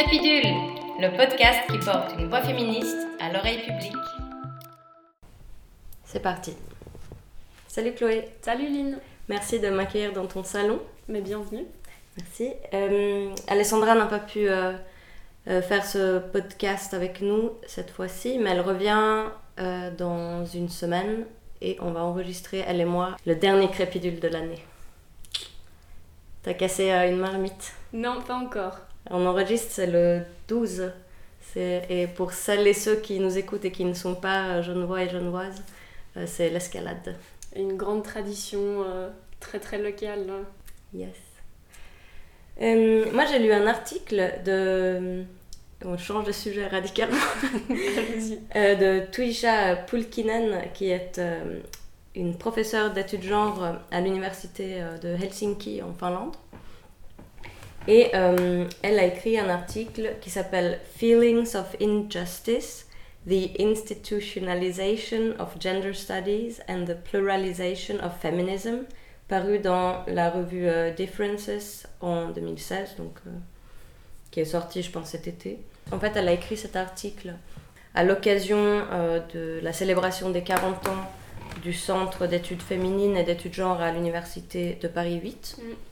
Crépidule, le podcast qui porte une voix féministe à l'oreille publique. C'est parti. Salut Chloé. Salut Lynn. Merci de m'accueillir dans ton salon. Mais bienvenue. Merci. Euh, Alessandra n'a pas pu euh, euh, faire ce podcast avec nous cette fois-ci, mais elle revient euh, dans une semaine et on va enregistrer, elle et moi, le dernier crépidule de l'année. T'as cassé euh, une marmite? Non, pas encore. On enregistre, c'est le 12. C'est- Et pour celles et ceux qui nous écoutent et qui ne sont pas genevois et genevoises, euh, c'est l'escalade. Une grande tradition euh, très très locale. hein. Yes. Euh, moi, j'ai lu un article de. On change de sujet radicalement. Allez-y. De Tuija Pulkinen, qui est une professeure d'études genre à l'université de Helsinki en Finlande. Et euh, elle a écrit un article qui s'appelle Feelings of Injustice, the Institutionalization of Gender Studies and the Pluralization of Feminism, paru dans la revue euh, Differences en 2016, donc, euh, qui est sorti, je pense, cet été. En fait, elle a écrit cet article à l'occasion de la célébration des 40 ans du Centre d'études féminines et d'études genre à l'Université de Paris 8. Mm.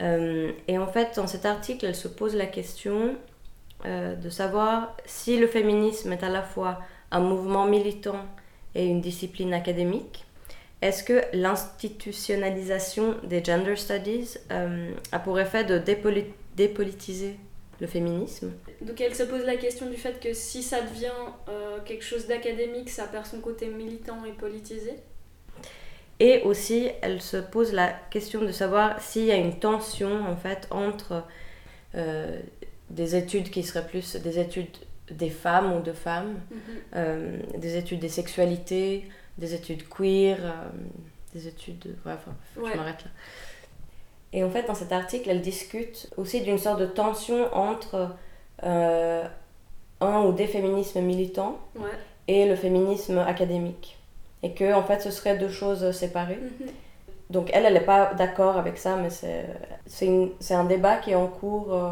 Euh, et en fait, dans cet article, elle se pose la question euh, de savoir si le féminisme est à la fois un mouvement militant et une discipline académique. Est-ce que l'institutionnalisation des gender studies euh, a pour effet de dépoli- dépolitiser le féminisme? Donc elle se pose la question du fait que si ça devient quelque chose d'académique, ça perd son côté militant et politisé? Et aussi, elle se pose la question de savoir s'il y a une tension en fait entre euh, des études qui seraient plus des études des femmes ou de femmes, euh, des études des sexualités, des études queer, euh, des études. de- ouais, enfin, Ouais. je m'arrête là. Et en fait, dans cet article, elle discute aussi d'une sorte de tension entre un ou des féminismes militants Ouais. et le féminisme académique. Et que, en fait, ce seraient deux choses séparées. Mhm. Donc elle, elle n'est pas d'accord avec ça, mais c'est un débat qui est en cours euh,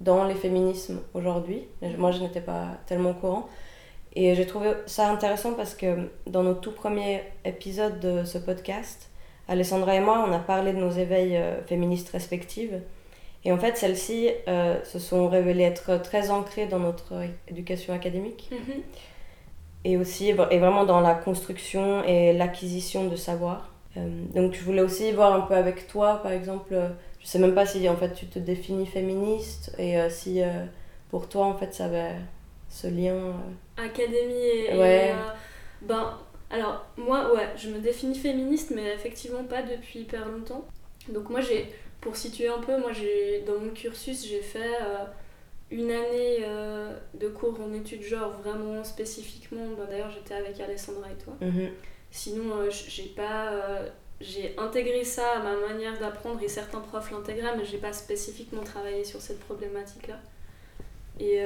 dans les féminismes aujourd'hui. Moi, je n'étais pas tellement au courant. Et j'ai trouvé ça intéressant parce que dans nos tout premiers épisodes de ce podcast, Alessandra et moi, on a parlé de nos éveils euh, féministes respectifs. Et en fait, celles-ci euh, se sont révélées être très ancrées dans notre éducation académique Mhm. Et aussi et vraiment dans la construction et l'acquisition de savoir. Euh, donc je voulais aussi voir un peu avec toi, par exemple, euh, je sais même pas si en fait tu te définis féministe et euh, si pour toi en fait ça avait ce lien. Académie et. et, Ouais. euh, ben, alors, moi, ouais, je me définis féministe, mais effectivement pas depuis hyper longtemps. Donc, moi, j'ai. Pour situer un peu, moi, j'ai dans mon cursus, j'ai fait une année euh, de cours en études genre vraiment spécifiquement. Ben, D'ailleurs, j'étais avec Alessandra et toi. mhm, Sinon, euh, j'ai pas. euh, j'ai intégré ça à ma manière d'apprendre et certains profs l'intégraient, mais j'ai pas spécifiquement travaillé sur cette problématique-là. Et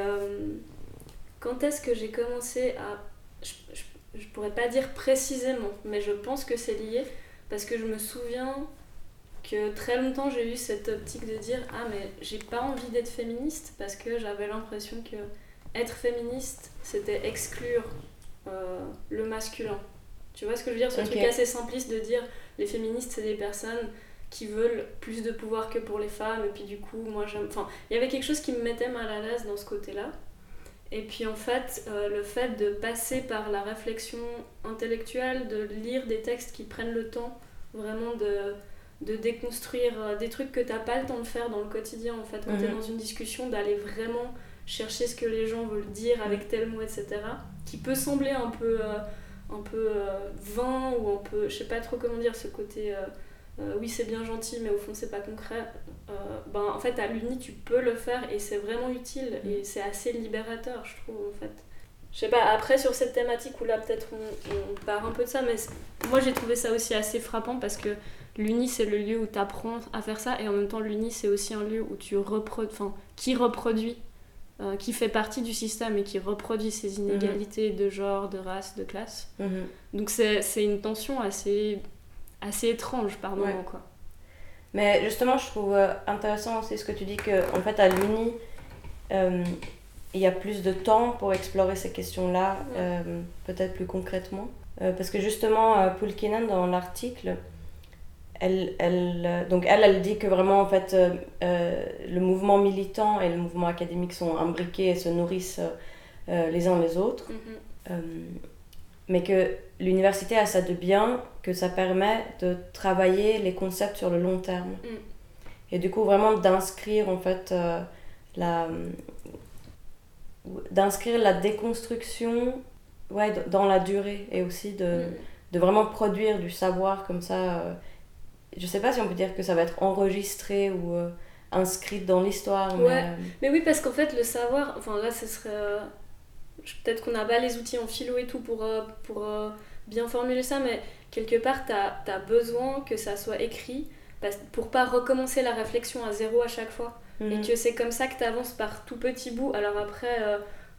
quand est-ce que j'ai commencé à. Je, je, je pourrais pas dire précisément, mais je pense que c'est lié parce que je me souviens que très longtemps j'ai eu cette optique de dire Ah, mais j'ai pas envie d'être féministe parce que j'avais l'impression que être féministe c'était exclure euh, le masculin. Tu vois ce que je veux dire? Ce Ok. truc assez simpliste de dire les féministes, c'est des personnes qui veulent plus de pouvoir que pour les femmes, et puis du coup, moi j'aime. Enfin, il y avait quelque chose qui me mettait mal à l'aise dans ce côté-là. Et puis en fait, euh, le fait de passer par la réflexion intellectuelle, de lire des textes qui prennent le temps vraiment de, de déconstruire euh, des trucs que t'as pas le temps de faire dans le quotidien, en fait, quand t'es Mhm. dans une discussion, d'aller vraiment chercher ce que les gens veulent dire avec tel mot, etc. Qui peut sembler un peu, euh, un peu euh, vain ou un peu, je sais pas trop comment dire, ce côté. euh, oui, c'est bien gentil, mais au fond, c'est pas concret. Ben, en fait, à l'Uni, tu peux le faire et c'est vraiment utile et c'est assez libérateur, je trouve, en fait. Je sais pas, après, sur cette thématique où là, peut-être on, on part un peu de ça, mais moi, j'ai trouvé ça aussi assez frappant parce que l'Uni, c'est le lieu où tu apprends à faire ça et en même temps, l'Uni, c'est aussi un lieu où tu reproduis, enfin, qui reproduit, euh, qui fait partie du système et qui reproduit ces inégalités de genre, de race, de classe. mhm. Donc, c'est une tension assez, assez étrange par Ouais. moment, quoi. Mais justement, je trouve euh, intéressant aussi ce que tu dis que en fait à l'Uni, euh, il y a plus de temps pour explorer ces questions-là, Ouais. euh, peut-être plus concrètement. Parce que justement, Pulkinen, dans l'article, elle, elle, donc elle, elle dit que vraiment, en fait, euh, euh, le mouvement militant et le mouvement académique sont imbriqués et se nourrissent euh, les uns les autres. Mhm. Euh, mais que l'université a ça de bien que ça permet de travailler les concepts sur le long terme. Mm. Et du coup, vraiment d'inscrire en fait la d'inscrire la déconstruction ouais, dans la durée et aussi de, Mhm. de vraiment produire du savoir comme ça. Je sais pas si on peut dire que ça va être enregistré ou euh, inscrit dans l'histoire. mais, Ouais. euh, Mais oui, parce qu'en fait, le savoir, enfin là, ce serait. euh, Peut-être qu'on n'a pas les outils en philo et tout pour, euh, pour bien formuler ça, mais quelque part, tu as, besoin que ça soit écrit pour pas recommencer la réflexion à zéro à chaque fois. Et mhm. que c'est comme ça que tu avances par tout petit bout. Alors après,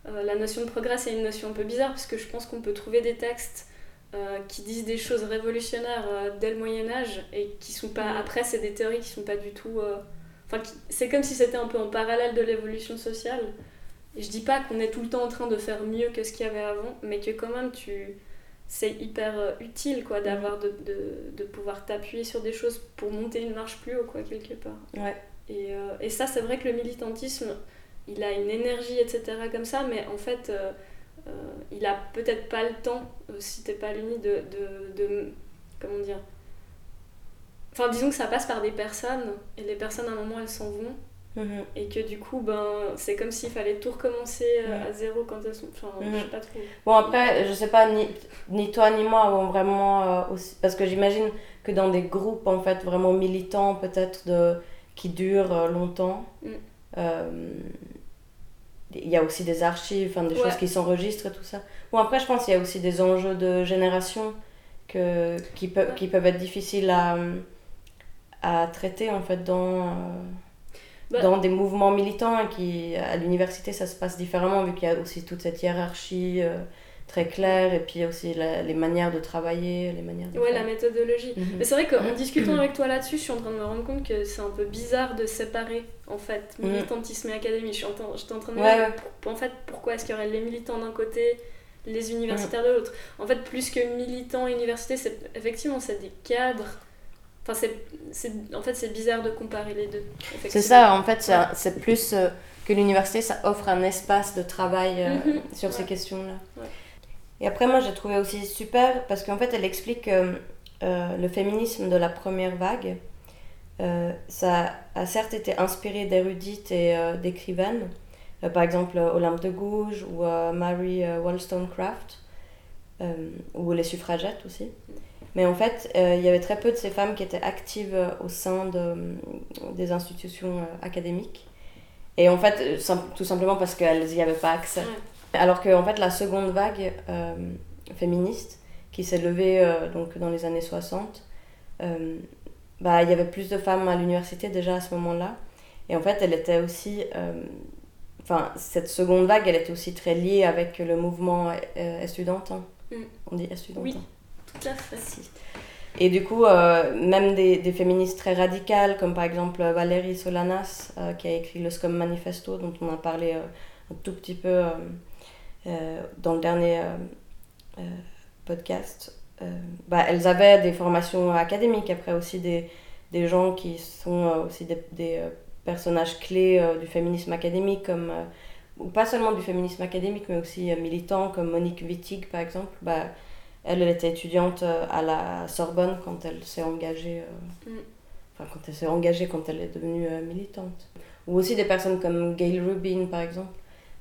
la notion de progrès, c'est une notion un peu bizarre parce que je pense qu'on peut trouver des textes euh, qui disent des choses révolutionnaires euh, dès le Moyen-Âge et qui sont pas. Mhm. Après, c'est des théories qui sont pas du tout. euh, Enfin, qui- c'est comme si c'était un peu en parallèle de l'évolution sociale. Et je dis pas qu'on est tout le temps en train de faire mieux que ce qu'il y avait avant, mais que quand même, tu. C'est hyper utile quoi d'avoir de, de, de pouvoir t'appuyer sur des choses pour monter une marche plus haut quoi quelque part. Ouais. Et, et ça, c'est vrai que le militantisme, il a une énergie, etc. comme ça, mais en fait, il a peut-être pas le temps, euh, si t'es pas l'uni, de, de, de- Comment dire Enfin, disons que ça passe par des personnes, et les personnes, à un moment, elles s'en vont, Mhm. et que du coup, ben, c'est comme s'il fallait tout recommencer euh, Ouais. à zéro quand elles sont. Enfin, je sais pas trop. Bon, après, je sais pas, ni, ni toi ni moi avons vraiment euh, aussi. Parce que j'imagine que dans des groupes, en fait, vraiment militants, peut-être, de, qui durent euh, longtemps, Mm. euh, il y a aussi des archives, enfin, des Ouais. choses qui s'enregistrent et tout ça. Bon, après, je pense qu'il y a aussi des enjeux de génération que, qui, peuvent Ouais. qui peuvent être difficiles à, à traiter, en fait, dans. euh, Bah- dans des mouvements militants et qui à l'université ça se passe différemment vu qu'il y a aussi toute cette hiérarchie euh, très claire et puis aussi la- les manières de travailler les manières de Ouais, la faire. méthodologie. Mhm. Mais c'est vrai qu'en discutant avec toi là-dessus, je suis en train de me rendre compte que c'est un peu bizarre de séparer en fait Mhm. militantisme et académie. Je suis en, train- j'étais en train de me Ouais, dire ouais. en fait pourquoi est-ce qu'il y aurait les militants d'un côté, les universitaires de l'autre? En fait, plus que militants et université, c'est effectivement c'est des cadres. Enfin, c'est, c'est, en fait, c'est bizarre de comparer les deux. c'est ça en fait c'est un- c'est plus euh, que l'université ça offre un espace de travail euh, Mhm. sur ces Ouais. questions là Ouais. Et après moi j'ai trouvé aussi super parce qu'en fait elle explique que euh, le féminisme de la première vague euh, ça a certes été inspiré d'érudites et euh, d'écrivaines Euh, par exemple euh, Olympe de Gouges ou euh, Mary euh, Wollstonecraft euh, ou les suffragettes aussi. Mais en fait, euh, il y avait très peu de ces femmes qui étaient actives euh, au sein de, euh, des institutions euh, académiques. Et en fait, euh, tout simplement parce qu'elles n'y avaient pas accès. Alors que en fait, la seconde vague euh, féministe, qui s'est levée euh, donc, dans les années 60, euh, bah, il y avait plus de femmes à l'université déjà à ce moment-là. Et en fait, elle était aussi... Enfin, cette seconde vague, elle était aussi très liée avec le mouvement euh, estudiantin. Mm. On dit estudiantin. Oui. Tout à fait. Si. Et du coup, même des, des féministes très radicales, comme par exemple Valérie Solanas, qui a écrit le Scum Manifesto, dont on a parlé un tout petit peu dans le dernier euh, euh, podcast, euh, bah, elles avaient des formations académiques, après aussi des, des gens qui sont euh, aussi des, des euh, personnages clés euh, du féminisme académique, comme, euh, ou pas seulement du féminisme académique, mais aussi euh, militants, comme Monique Wittig par exemple. Bah, elle, elle était étudiante euh, à la Sorbonne quand elle s'est engagée. euh, Mm. Enfin, quand elle s'est engagée, quand elle est devenue euh, militante. Ou aussi des personnes comme Gail Rubin, par exemple.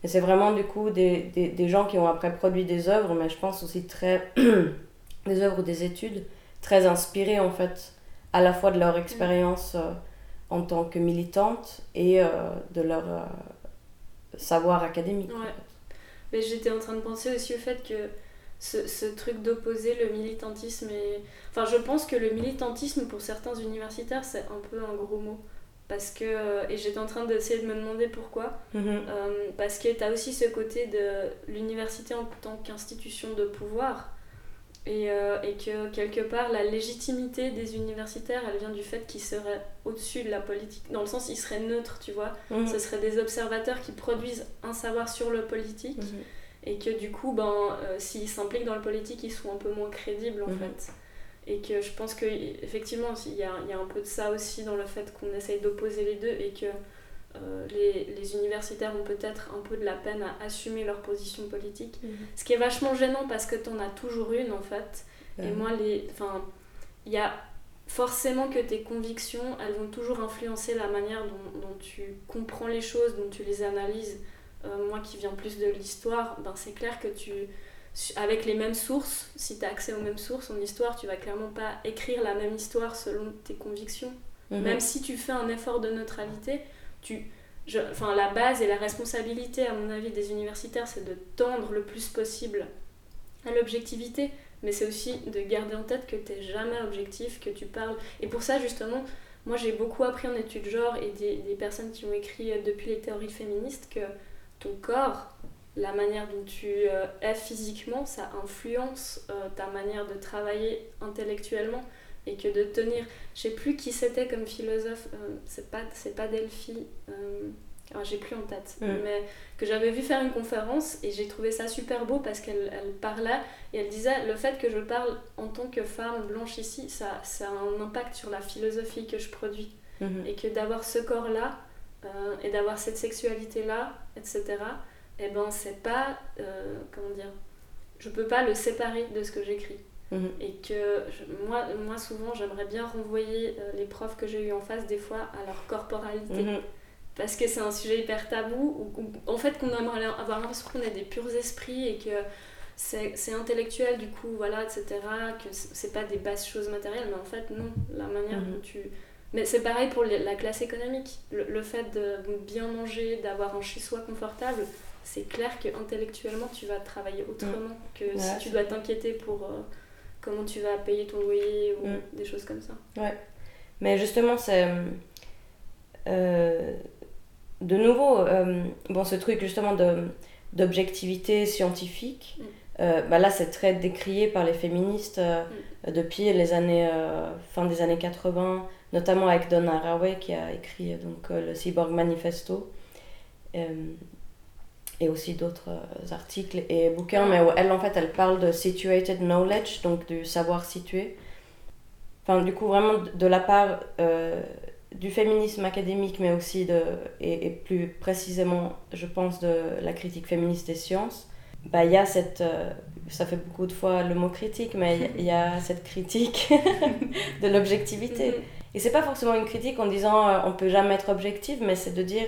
Mais c'est vraiment, du coup, des, des, des gens qui ont après produit des œuvres, mais je pense aussi très. des œuvres ou des études très inspirées, en fait, à la fois de leur expérience euh, en tant que militante et euh, de leur euh, savoir académique. en Ouais. fait. Mais j'étais en train de penser aussi au fait que ce, ce truc d'opposer le militantisme et... Enfin, je pense que le militantisme, pour certains universitaires, c'est un peu un gros mot. Parce que... euh, Et j'étais en train d'essayer de me demander pourquoi. Mhm. Euh, parce que tu as aussi ce côté de l'université en tant qu'institution de pouvoir Et, euh, et, que quelque part, la légitimité des universitaires, elle vient du fait qu'ils seraient au-dessus de la politique. Dans le sens, ils seraient neutres, tu vois. Mhm. Ce seraient des observateurs qui produisent un savoir sur le politique. Mhm. Et que du coup, ben, euh, s'ils s'impliquent dans le politique, ils sont un peu moins crédibles en fait. Et que je pense qu'effectivement, il y a, y a un peu de ça aussi dans le fait qu'on essaye d'opposer les deux et que euh, les, les universitaires ont peut-être un peu de la peine à assumer leur position politique. Mhm. Ce qui est vachement gênant parce que t'en as toujours une en fait. Et moi, les, enfin, il y a forcément que tes convictions, elles vont toujours influencer la manière dont, dont tu comprends les choses, dont tu les analyses. Euh, moi qui viens plus de l'histoire, ben c'est clair que tu, avec les mêmes sources, si tu as accès aux mêmes sources en histoire, tu vas clairement pas écrire la même histoire selon tes convictions. Mhm. Même si tu fais un effort de neutralité, tu, je, enfin, la base et la responsabilité, à mon avis, des universitaires, c'est de tendre le plus possible à l'objectivité, mais c'est aussi de garder en tête que tu n'es jamais objectif, que tu parles. Et pour ça, justement, moi j'ai beaucoup appris en études genre et des, des personnes qui ont écrit euh, depuis les théories féministes que ton corps, la manière dont tu euh, es physiquement, ça influence euh, ta manière de travailler intellectuellement et que de tenir je sais plus qui c'était comme philosophe euh, c'est pas pas Delphi euh, alors j'ai plus en tête Mm. mais que j'avais vu faire une conférence et j'ai trouvé ça super beau parce qu'elle elle parlait et elle disait le fait que je parle en tant que femme blanche ici ça, ça a un impact sur la philosophie que je produis Mhm. et que d'avoir ce corps là et d'avoir cette sexualité là etc et ben c'est pas euh, comment dire je peux pas le séparer de ce que j'écris Mhm. et que je- moi, moi souvent j'aimerais bien renvoyer euh, les profs que j'ai eu en face des fois à leur corporalité Mhm. parce que c'est un sujet hyper tabou ou, ou- en fait qu'on aimerait avoir l'impression qu'on est des purs esprits et que c'est intellectuel du coup voilà etc que c'est pas des basses choses matérielles mais en fait non la manière Mhm. dont tu mais c'est pareil pour la classe économique le, le fait de bien manger d'avoir un chez soi confortable c'est clair que intellectuellement tu vas travailler autrement que Ouais, si tu dois t'inquiéter pour euh, comment tu vas payer ton loyer ou Mm. des choses comme ça Mais justement, c'est. euh, de nouveau, euh, bon, ce truc justement d'objectivité scientifique, Mm. bah là, c'est très décrié par les féministes depuis les années. fin des années 80, notamment avec Donna Haraway qui a écrit donc, le Cyborg Manifesto. Et aussi d'autres euh, articles et bouquins, mais où elle, en fait, elle parle de situated knowledge, donc du savoir situé. Enfin, du coup, vraiment de- la part euh, du féminisme académique, mais aussi de, et, et plus précisément, je pense, de la critique féministe des sciences, bah, il y a cette. euh, ça fait beaucoup de fois le mot critique, mais il y a- cette critique de l'objectivité. Mhm. Et c'est pas forcément une critique en disant euh, on peut jamais être objectif, mais c'est de dire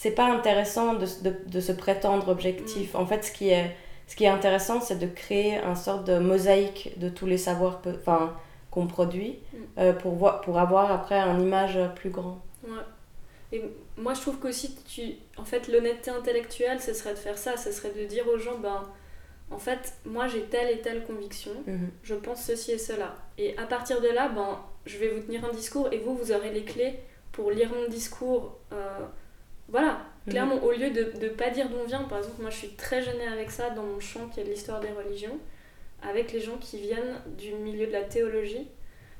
c'est pas intéressant de, de, de se prétendre objectif. En fait, ce qui est, ce qui est intéressant, c'est de créer un sorte de mosaïque de tous les savoirs enfin, qu'on produit Mm. euh, pour, voir, pour avoir après un image plus grand. Ouais. Et moi, je trouve qu'aussi, tu... en fait, l'honnêteté intellectuelle, ce serait de faire ça. Ce serait de dire aux gens, ben, en fait, moi, j'ai telle et telle conviction. Je pense ceci et cela. Et à partir de là, ben, je vais vous tenir un discours et vous, vous aurez les clés pour lire mon discours. euh, voilà, Mhm. clairement, au lieu de ne pas dire d'où on vient, par exemple, moi, je suis très gênée avec ça dans mon champ qui est l'histoire des religions, avec les gens qui viennent du milieu de la théologie.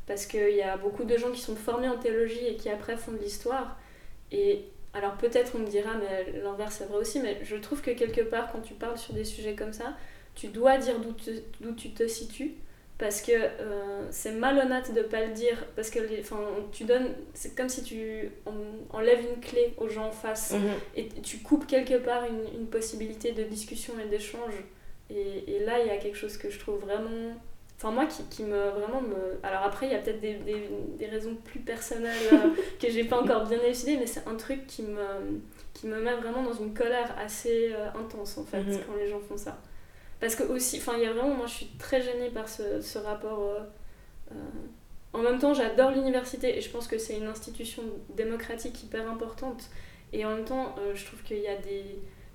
Parce qu'il y a beaucoup de gens qui sont formés en théologie et qui après font de l'histoire. Et alors peut-être on me dira, mais l'inverse c'est vrai aussi, mais je trouve que quelque part quand tu parles sur des sujets comme ça, tu dois dire d'où tu te situes. Parce que euh, c'est malhonnête de pas le dire. Parce que les, enfin, tu donnes. C'est comme si tu en- enlèves une clé aux gens en face. Mhm. Et tu coupes quelque part une, une possibilité de discussion et d'échange. Et, et là, il y a quelque chose que je trouve vraiment. Enfin, moi qui, qui me vraiment me. Alors après, il y a peut-être des, des, des raisons plus personnelles euh, que j'ai pas encore bien élucidées, mais c'est un truc qui me, qui me met vraiment dans une colère assez euh, intense en fait, Mhm. quand les gens font ça. Parce que aussi, enfin, il y a vraiment. Moi, je suis très gênée par ce, ce rapport. euh, euh, en même temps, j'adore l'université et je pense que c'est une institution démocratique hyper importante. Et en même temps, euh, je trouve qu'il y a des.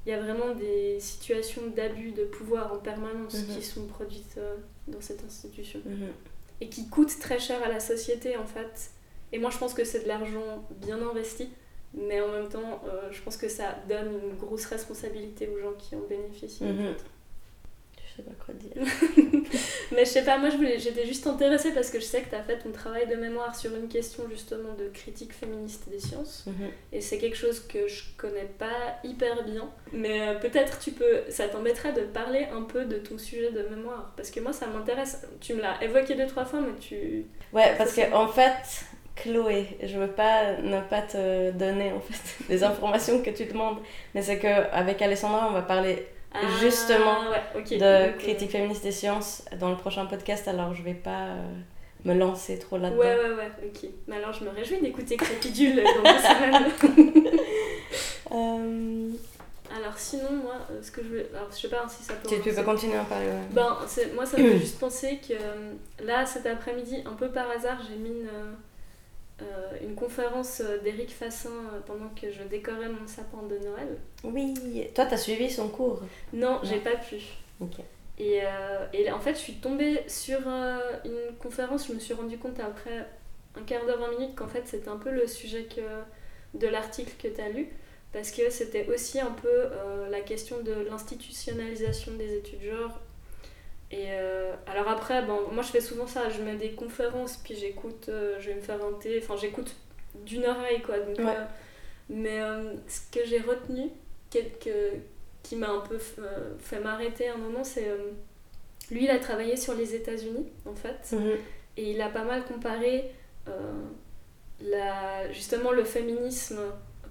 Il y a vraiment des situations d'abus de pouvoir en permanence Mhm. qui sont produites euh, dans cette institution Mhm. et qui coûtent très cher à la société en fait. Et moi je pense que c'est de l'argent bien investi, mais en même temps euh, je pense que ça donne une grosse responsabilité aux gens qui en bénéficient. en Mhm. fait. Je sais pas quoi dire. Mais je sais pas, moi je voulais, j'étais juste intéressée parce que je sais que tu as fait ton travail de mémoire sur une question justement de critique féministe des sciences. Mhm. Et c'est quelque chose que je connais pas hyper bien. Mais euh, peut-être tu peux, ça t'embêterait de parler un peu de ton sujet de mémoire. Parce que moi ça m'intéresse. Tu me l'as évoqué deux, trois fois, mais tu. Ouais, parce que en fait, Chloé, je veux pas ne pas te donner en fait les informations que tu demandes, mais c'est que avec Alessandra, on va parler Ah, Justement, ouais, de euh, critique féministe des sciences dans le prochain podcast, alors je vais pas euh, me lancer trop là-dedans. Ouais, ouais, ouais, ok. Mais alors je me réjouis d'écouter Crépidule dans deux semaines. Euh, Alors sinon, moi, euh, ce que je veux. Alors je sais pas si ça peut. tu, tu peux continuer à parler. ouais. Ben, moi, ça me fait juste penser que là, cet après-midi, un peu par hasard, j'ai mis une, euh, une conférence euh, d'Éric Fassin euh, pendant que je décorais mon sapin de Noël. Oui, toi t'as suivi son cours? Non, j'ai pas pu. Ok. Et, euh, et en fait, je suis tombée sur euh, une conférence, je me suis rendu compte après un quart d'heure, 20 minutes, qu'en fait, c'était un peu le sujet que, de l'article que tu as lu. Parce que c'était aussi un peu la question de l'institutionnalisation des études genre. Et euh, alors après, bon, moi je fais souvent ça, je mets des conférences, puis j'écoute, euh, je vais me faire un thé, enfin j'écoute d'une oreille quoi. Donc, Ouais. euh, mais ce que j'ai retenu, quelque, qui m'a un peu fait m'arrêter un moment, c'est. lui, il a travaillé sur les États-Unis en fait. Mhm. Et il a pas mal comparé la, justement le féminisme,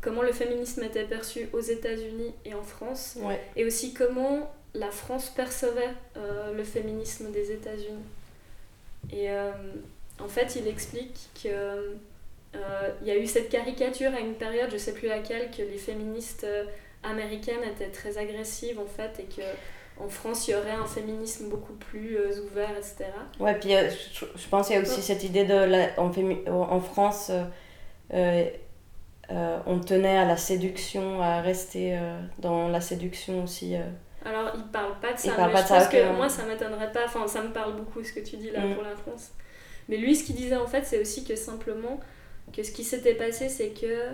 comment le féminisme était perçu aux États-Unis et en France, Ouais. et aussi comment la France percevait euh, le féminisme des États-Unis. Et euh, en fait, il explique que euh, y a eu cette caricature à une période, je sais plus laquelle, que les féministes euh, américaines étaient très agressives en fait, et que en France, il y aurait un féminisme beaucoup plus ouvert, etc. Ouais, puis je, je pense qu'il y a aussi cette idée de. La, en, France, on tenait à la séduction, à rester dans la séduction aussi. Alors, il parle pas de ça, mais pas je de ça, pense ok, que moi, ça m'étonnerait pas. Enfin, ça me parle beaucoup ce que tu dis là Mm. pour la France. Mais lui, ce qu'il disait en fait, c'est aussi que simplement, que ce qui s'était passé, c'est que.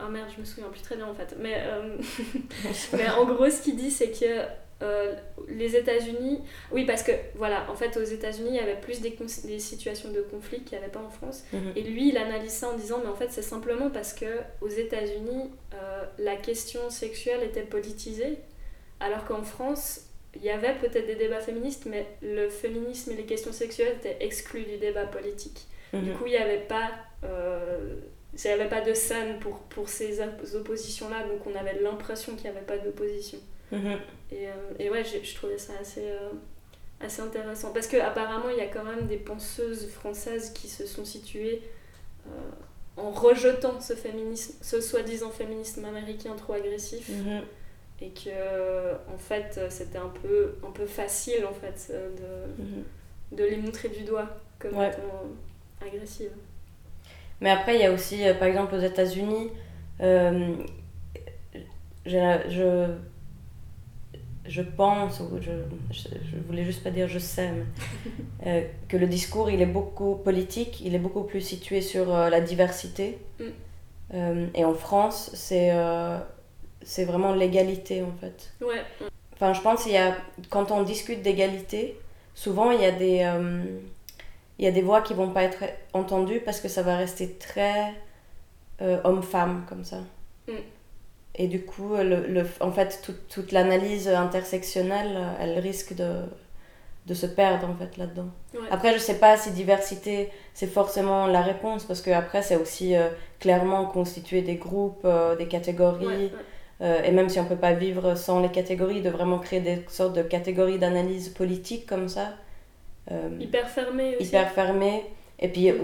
Ah merde, je me souviens plus très bien en fait. Mais, euh, mais en gros, ce qu'il dit, c'est que euh, les États-Unis. Oui, parce que voilà, en fait, aux États-Unis, il y avait plus des, situations de conflit qu'il n'y avait pas en France. Mhm. Et lui, il analyse ça en disant, mais en fait, c'est simplement parce que aux États-Unis, euh, la question sexuelle était politisée, alors qu'en France, il y avait peut-être des débats féministes, mais le féminisme et les questions sexuelles étaient exclus du débat politique. Du Mhm. coup, il n'y avait pas, euh, il avait pas de scène pour, pour ces op- oppositions-là, donc on avait l'impression qu'il n'y avait pas d'opposition. Mhm. Et, euh, et ouais, je trouvais ça assez, euh, assez intéressant. Parce qu'apparemment, il y a quand même des penseuses françaises qui se sont situées euh, en rejetant ce féminisme, ce soi-disant féminisme américain trop agressif. Mhm. Et que, euh, en fait, c'était un peu, un peu facile, en fait, euh, de, Mhm. de les montrer du doigt comme Ouais. étant agressives. Mais après, il y a aussi, euh, par exemple, aux États-Unis, euh, je, je pense, ou je, je, je voulais juste pas dire je sais, mais, euh, que le discours, il est beaucoup politique, il est beaucoup plus situé sur euh, la diversité. Mm. Euh, et en France, c'est euh, c'est vraiment l'égalité, en fait. Ouais, Enfin, je pense qu'il y a, quand on discute d'égalité, souvent il y a des, euh, il y a des voix qui vont pas être entendues parce que ça va rester très euh, homme-femme comme ça. Mm. Et du coup, le, le, en fait, toute, toute l'analyse intersectionnelle, elle risque de, de se perdre en fait là-dedans. ouais. Après, je sais pas si diversité, c'est forcément la réponse parce que après, c'est aussi euh, clairement constituer des groupes, euh, des catégories. Ouais, ouais. Euh, et même si on peut pas vivre sans les catégories, de vraiment créer des sortes de catégories d'analyse politique comme ça, euh, Hyper fermé aussi. hyper fermées. Et puis, il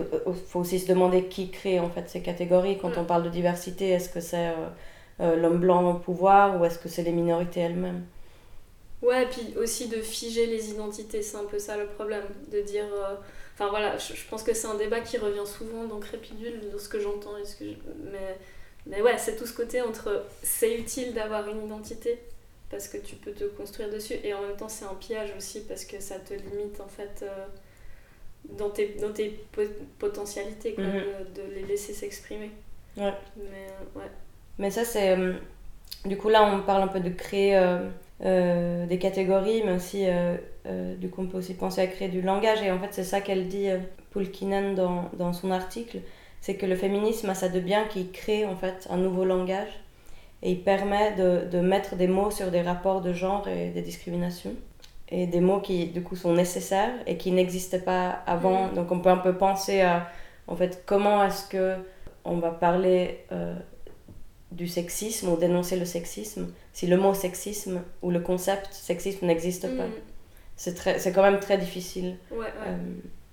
faut aussi se demander qui crée en fait ces catégories. Quand on parle de diversité, est-ce que c'est euh, euh, l'homme blanc au pouvoir ou est-ce que c'est les minorités elles-mêmes? Ouais, et puis aussi de figer les identités, c'est un peu ça le problème. De dire. euh, Enfin voilà, je, je pense que c'est un débat qui revient souvent dans Crépidule, dans ce que j'entends. et ce que je- Mais, mais ouais, c'est tout ce côté entre c'est utile d'avoir une identité parce que tu peux te construire dessus et en même temps c'est un piège aussi parce que ça te limite en fait euh, dans tes, dans tes po- potentialités quoi, Mhm. de, de les laisser s'exprimer. Ouais. Mais euh, ouais. Mais ça, c'est. euh, du coup, là, on parle un peu de créer des catégories, mais aussi, du coup, on peut aussi penser à créer du langage. Et en fait, c'est ça qu'elle dit, Poulkinen, dans, dans son article, c'est que le féminisme a ça de bien qu'il crée, en fait, un nouveau langage. Et il permet de, de mettre des mots sur des rapports de genre et des discriminations. Et des mots qui, du coup, sont nécessaires et qui n'existaient pas avant. Mhm. Donc, on peut un peu penser à, en fait, comment est-ce que on va parler euh, du sexisme ou dénoncer le sexisme si le mot sexisme ou le concept sexisme n'existe pas. Mm. C'est quand même très difficile. Ouais, ouais. Euh,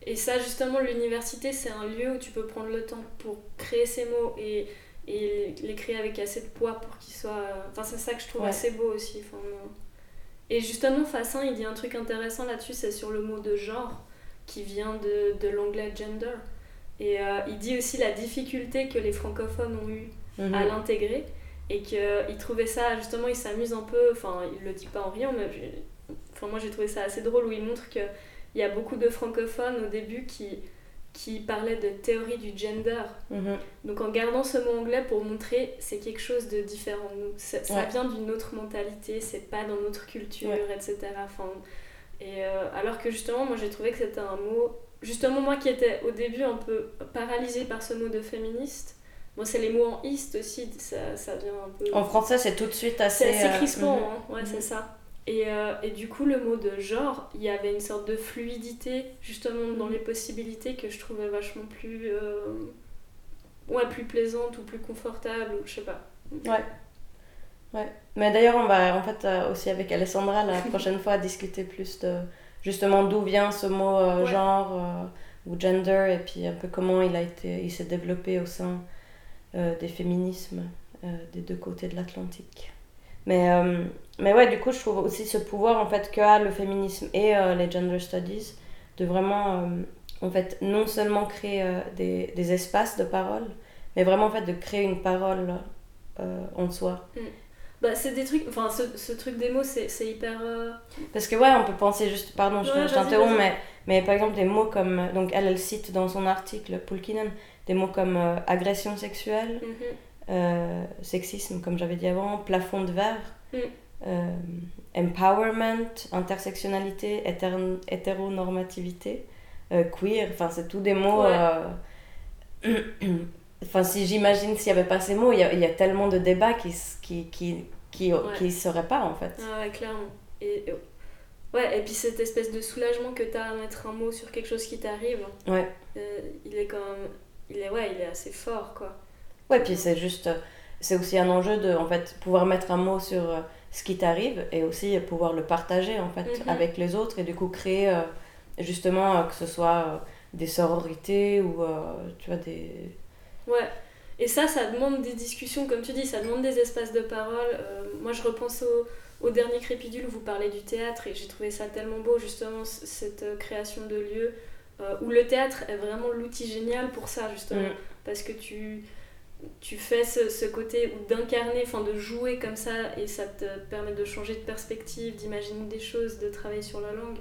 Et ça, justement, l'université, c'est un lieu où tu peux prendre le temps pour créer ces mots et, et les créer avec assez de poids pour qu'ils soient. Enfin, c'est ça que je trouve Ouais. assez beau aussi. Enfin, euh. Et justement, Fassin, il dit un truc intéressant là-dessus, c'est sur le mot de genre, qui vient de, de l'anglais gender. Et euh, il dit aussi la difficulté que les francophones ont eu mhm. à l'intégrer et qu'il trouvait ça justement il s'amuse un peu enfin il le dit pas en riant mais enfin moi j'ai trouvé ça assez drôle où il montre que il y a beaucoup de francophones au début qui qui parlaient de théorie du gender Mhm. donc en gardant ce mot anglais pour montrer c'est quelque chose de différent de nous ça, ça Ouais. vient d'une autre mentalité c'est pas dans notre culture Ouais. etc enfin et euh, alors que justement moi j'ai trouvé que c'était un mot justement moi qui étais au début un peu paralysée par ce mot de féministe Bon, c'est les mots en east aussi, ça, ça vient un peu. En français, c'est tout de suite assez. C'est assez euh, crispant, mhm. hein, ouais, Mhm. c'est ça. Et, euh, et du coup, le mot de genre, il y avait une sorte de fluidité, justement, dans les possibilités que je trouvais vachement plus. euh, Ouais, plus plaisante ou plus confortable, ou je sais pas. Ouais. Ouais. Mais d'ailleurs, on va en fait euh, aussi avec Alessandra la prochaine fois discuter plus de justement d'où vient ce mot Ouais. genre ou gender et puis un peu comment il a été, il s'est développé au sein des féminismes des deux côtés de l'Atlantique. Mais, euh, mais ouais, du coup, je trouve aussi ce pouvoir en fait qu'a le féminisme et euh, les gender studies de vraiment euh, en fait non seulement créer des, des espaces de parole, mais vraiment en fait de créer une parole en soi. Bah, c'est des trucs. Enfin, ce, ce truc des mots, c'est c'est hyper. Parce que ouais, on peut penser juste, pardon, je, Ouais, je t'interromps, mais, mais par exemple des mots comme, donc elle, elle cite dans son article, Poulkinen, des mots comme euh, agression sexuelle, mhm. Euh, sexisme, comme j'avais dit avant, plafond de verre, Mm. euh, empowerment, intersectionnalité, hétéro- hétéronormativité, euh, queer, enfin c'est tous des mots... Enfin, si j'imagine s'il n'y avait pas ces mots, il y a, il y a tellement de débats qui qui, qui, qui, Ouais. qui seraient pas en fait. Ah ouais, clairement. Et, ouais, et puis cette espèce de soulagement que t'as à mettre un mot sur quelque chose qui t'arrive, Ouais. il est quand même. Il est, ouais, il est assez fort, quoi. Ouais, puis c'est juste, c'est aussi un enjeu de, en fait, pouvoir mettre un mot sur euh, ce qui t'arrive et aussi pouvoir le partager, en fait, Mhm. avec les autres et du coup créer, euh, justement, euh, que ce soit euh, des sororités ou, tu vois, des... Ouais. Et ça, ça demande des discussions, comme tu dis, ça demande des espaces de parole. Moi, je repense au, au dernier Crépidule où vous parlez du théâtre et j'ai trouvé ça tellement beau, justement, cette création de lieux où le théâtre est vraiment l'outil génial pour ça, justement. Mm. Parce que tu, tu fais ce, ce côté d'incarner, enfin de jouer comme ça et ça te permet de changer de perspective, d'imaginer des choses, de travailler sur la langue.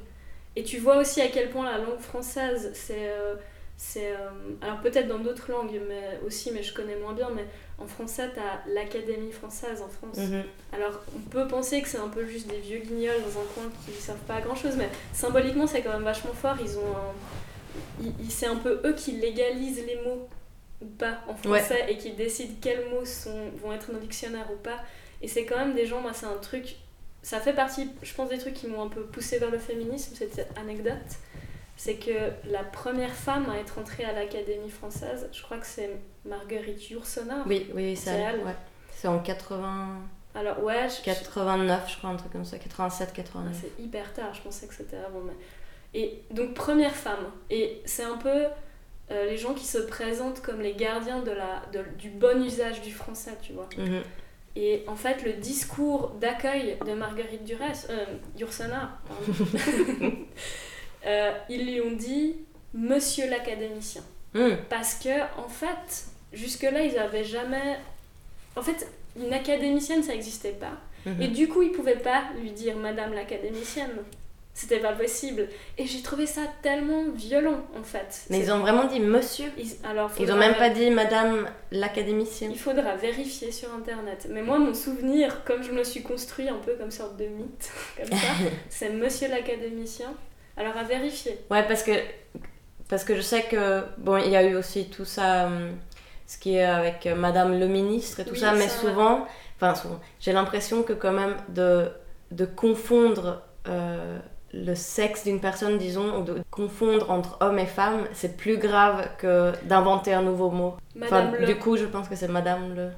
Et tu vois aussi à quel point la langue française, c'est. euh, c'est euh, alors peut-être dans d'autres langues mais aussi, mais je connais moins bien, mais en français, t'as l'Académie française en France. Mhm. Alors, on peut penser que c'est un peu juste des vieux guignols dans un coin qui servent pas à grand chose, mais symboliquement, c'est quand même vachement fort. Ils ont un- C'est un peu eux qui légalisent les mots ou pas en français et qui décident quels mots sont, vont être dans le dictionnaire ou pas. Et c'est quand même des gens, moi, c'est un truc. Ça fait partie, je pense, des trucs qui m'ont un peu poussé vers le féminisme, cette anecdote. C'est que la première femme à être entrée à l'Académie française, je crois que c'est Marguerite Yourcenar. Oui, oui, elle. ouais. C'est en 80... Alors, ouais, je- 89, je crois, un truc comme ça, 87, Ah, 89. c'est hyper tard, je pensais que c'était avant. Mais... Et donc, première femme. Et c'est un peu euh, les gens qui se présentent comme les gardiens de la, de- du bon usage du français, tu vois. Mhm. Et en fait, le discours d'accueil de Marguerite Duras, euh, euh, ils lui ont dit Monsieur l'académicien. Mhm. Parce que, en fait, jusque-là, ils avaient jamais. En fait, une académicienne, ça n'existait pas. Mhm. Et du coup, ils pouvaient pas lui dire Madame l'académicienne. C'était pas possible. Et j'ai trouvé ça tellement violent en fait. Mais ils ont vraiment dit monsieur. ils- alors, Ils ont même pas dit madame l'académicienne. Il faudra vérifier sur internet. Mais moi, mon souvenir, comme je me suis construit un peu comme sorte de mythe, comme ça, c'est monsieur l'académicien. Alors à vérifier. Ouais, parce que, parce que je sais que, bon, il y a eu aussi tout ça, hum, ce qui est avec euh, madame le ministre et tout Oui, ça, mais ça, souvent, enfin souvent, j'ai l'impression que quand même de, de confondre euh, le sexe d'une personne, disons, ou de confondre entre homme et femme, c'est plus grave que d'inventer un nouveau mot. Madame Enfin, Le. Du coup, je pense que c'est madame le...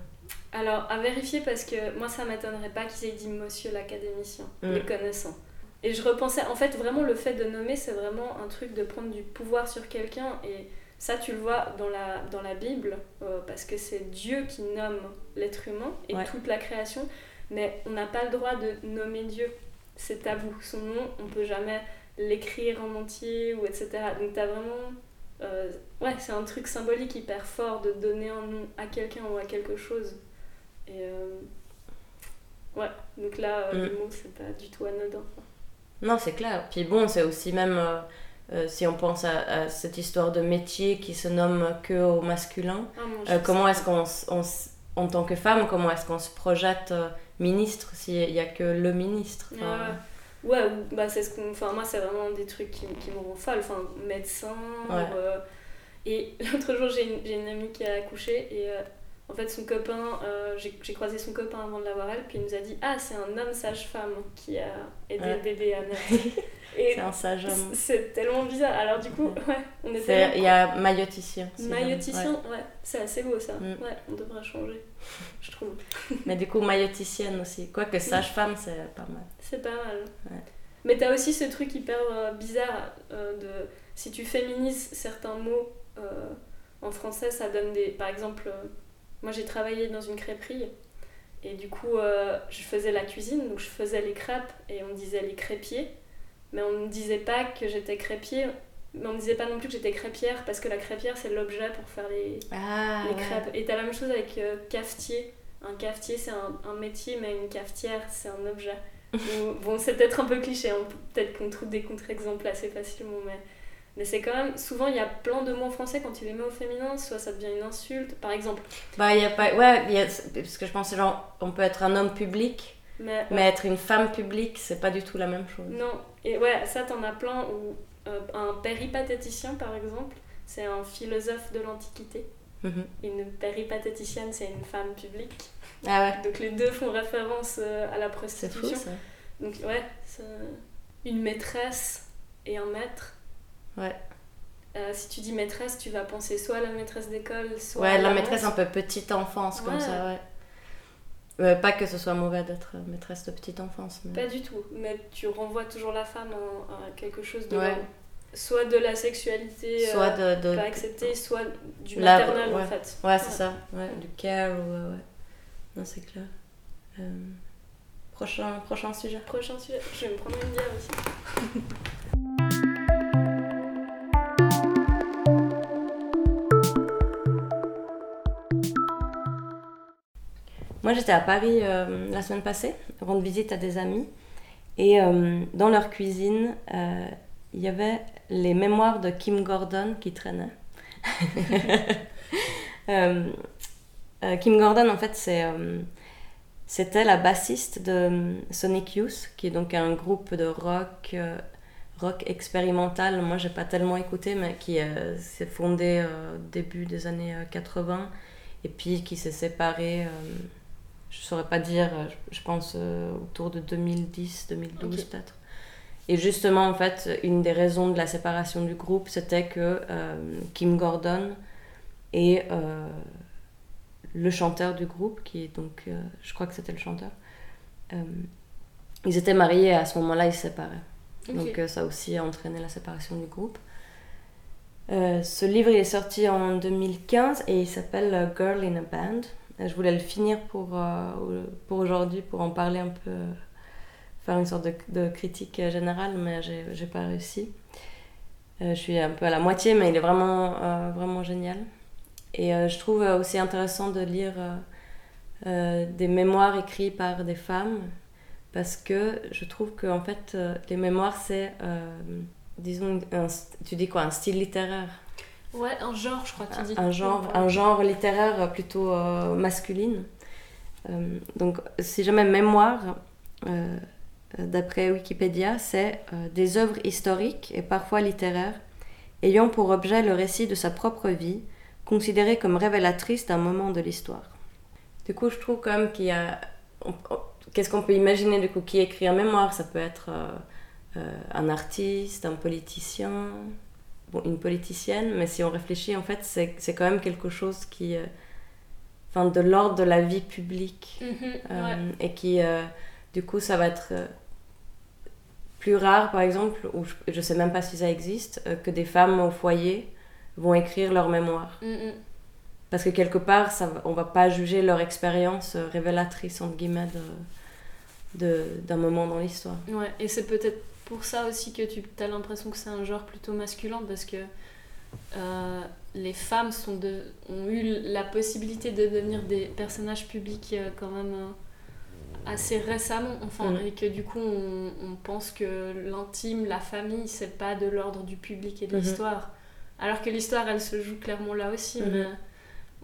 Alors à vérifier parce que moi, ça m'étonnerait pas qu'ils aient dit monsieur l'académicien, Mm. les connaissant. Et je repensais, en fait, vraiment le fait de nommer, c'est vraiment un truc de prendre du pouvoir sur quelqu'un. Et ça, tu le vois dans la, dans la Bible, euh, parce que c'est Dieu qui nomme l'être humain et Ouais. toute la création. Mais on n'a pas le droit de nommer Dieu. C'est tabou. Son nom, on peut jamais l'écrire en entier ou etc. Donc t'as vraiment... euh, ouais, c'est un truc symbolique hyper fort de donner un nom à quelqu'un ou à quelque chose. Et... euh, ouais, donc là, euh, Mm. le mot, c'est pas du tout anodin. Non, c'est clair. Puis bon, c'est aussi même, euh, euh, si on pense à, à cette histoire de métier qui se nomme que au masculin, Ah, Euh, comment est-ce qu'on, en tant que femme, comment est-ce qu'on se projette euh, ministre s'il n'y a que le ministre enfin, Ouais, ouais ou- bah c'est ce qu'on. Enfin, moi, c'est vraiment des trucs qui, qui me rendent folle. Enfin, médecin. Ouais. euh, Et l'autre jour, j'ai une, une amie qui a accouché et euh, en fait, son copain, euh, j'ai croisé son copain avant de l'avoir elle, puis il nous a dit Ah, c'est un homme sage-femme qui a aidé Ouais. le bébé à naître. et C'est un sage homme. c'est tellement bizarre. Alors, du coup, ouais, on était. Il y a mailloticien. si Mailloticien, jamais, ouais, c'est assez beau ça. Mm. Ouais, on devrait changer, je trouve. Mais du coup, mailloticienne aussi. Quoique sage-femme, c'est pas mal. C'est pas mal. Ouais. Mais t'as aussi ce truc hyper euh, bizarre euh, de si tu féminises certains mots euh, en français, ça donne des. Par exemple, moi j'ai travaillé dans une crêperie et du coup je faisais la cuisine, donc je faisais les crêpes et on disait les crêpiers, mais on ne disait pas que j'étais crêpier, mais on ne disait pas non plus que j'étais crêpière parce que la crêpière c'est l'objet pour faire les, Ah, les ouais. crêpes. Et t'as la même chose avec euh, cafetier. Un cafetier, c'est un, un métier, mais une cafetière, c'est un objet. Bon, c'est peut-être un peu cliché, peut- peut-être qu'on trouve des contre-exemples assez facilement, mais, mais c'est quand même. Souvent, il y a plein de mots en français, quand tu les mets au féminin, soit ça devient une insulte, par exemple. Bah, il y a pas. Ouais, il y a... parce que je pense, genre, on peut être un homme public, Mais, mais être une femme publique, c'est pas du tout la même chose. non, et ouais, ça, t'en as plein. Ou euh, un péripatéticien, par exemple, c'est un philosophe de l'Antiquité. Mhm. Une péripatéticienne, c'est une femme publique. Ah ouais, Donc les deux font référence euh, à la c'est fou prostitution. ça. Donc ouais, une maîtresse et un maître. Ouais. Euh, si tu dis maîtresse, tu vas penser soit à la maîtresse d'école, soit à la l'amante. maîtresse un peu petite enfance, comme ça, ouais. Ouais, pas que ce soit mauvais d'être maîtresse de petite enfance, mais... Pas du tout, mais tu renvoies toujours la femme en- à quelque chose de Ouais. soit de la sexualité Soit euh, de... de... pas acceptée, soit du La- maternel ouais. en fait. Ouais, c'est ça. Ouais, du care ou... ouais, ouais. Non, c'est clair. Euh, Prochain, prochain sujet. Prochain sujet, je vais me prendre une bière aussi. Moi, j'étais à Paris euh, la semaine passée, rendre visite à des amis. Et euh, dans leur cuisine, euh, il y avait les mémoires de Kim Gordon qui traînaient. Kim Gordon, en fait, c'était la bassiste de Sonic Youth, qui est donc un groupe de rock, rock expérimental. Moi, j'ai pas tellement écouté, mais qui s'est fondé euh, début des années euh, 80 et puis qui s'est séparé. Je saurais pas dire, euh, je, je pense euh, autour de 2010, 2012 Ok. peut-être. Et justement, en fait, une des raisons de la séparation du groupe, c'était que euh, Kim Gordon et euh, le chanteur du groupe, qui est donc, je crois que c'était le chanteur, ils étaient mariés et à ce moment-là, ils se séparaient. Donc ça a aussi entraîné la séparation du groupe. Ce livre il est sorti en 2015 et il s'appelle Girl in a Band. Je voulais le finir pour, euh, pour aujourd'hui, pour en parler un peu, faire une sorte de, critique générale, mais j'ai pas réussi. Euh, je suis un peu à la moitié, mais il est vraiment, euh, vraiment génial. Et je trouve aussi intéressant de lire des mémoires écrits par des femmes, parce que je trouve que en fait, les mémoires, c'est, disons, tu dis quoi, un style littéraire Ouais, un genre, je crois que tu dis. un genre, un genre littéraire plutôt euh, masculine. Euh, donc, si jamais mémoire, euh, d'après Wikipédia, c'est des œuvres historiques et parfois littéraires ayant pour objet le récit de sa propre vie, considérée comme révélatrice d'un moment de l'histoire. Du coup, je trouve quand même qu'il y a... Qu'est-ce qu'on peut imaginer du coup qui écrit un mémoire? Ça peut être un artiste, un politicien, bon, une politicienne, mais si on réfléchit, en fait, c'est quand même quelque chose qui. euh, Enfin, de l'ordre de la vie publique. Mhm, Euh, ouais. Et qui, euh, du coup, ça va être plus rare, par exemple, ou je, je sais même pas si ça existe, euh, que des femmes au foyer vont écrire leur mémoire. Mhm. Parce que quelque part, ça, on va pas juger leur expérience euh, révélatrice, entre guillemets, de- de- d'un moment dans l'histoire. Ouais, et c'est peut-être pour ça aussi que tu as l'impression que c'est un genre plutôt masculin, parce que euh, les femmes sont de, ont eu la possibilité de devenir des personnages publics euh, quand même euh, assez récemment, enfin, Mhm. et que du coup on, on pense que l'intime, la famille, c'est pas de l'ordre du public et de Mhm. l'histoire. Alors que l'histoire, elle se joue clairement là aussi, Mhm. mais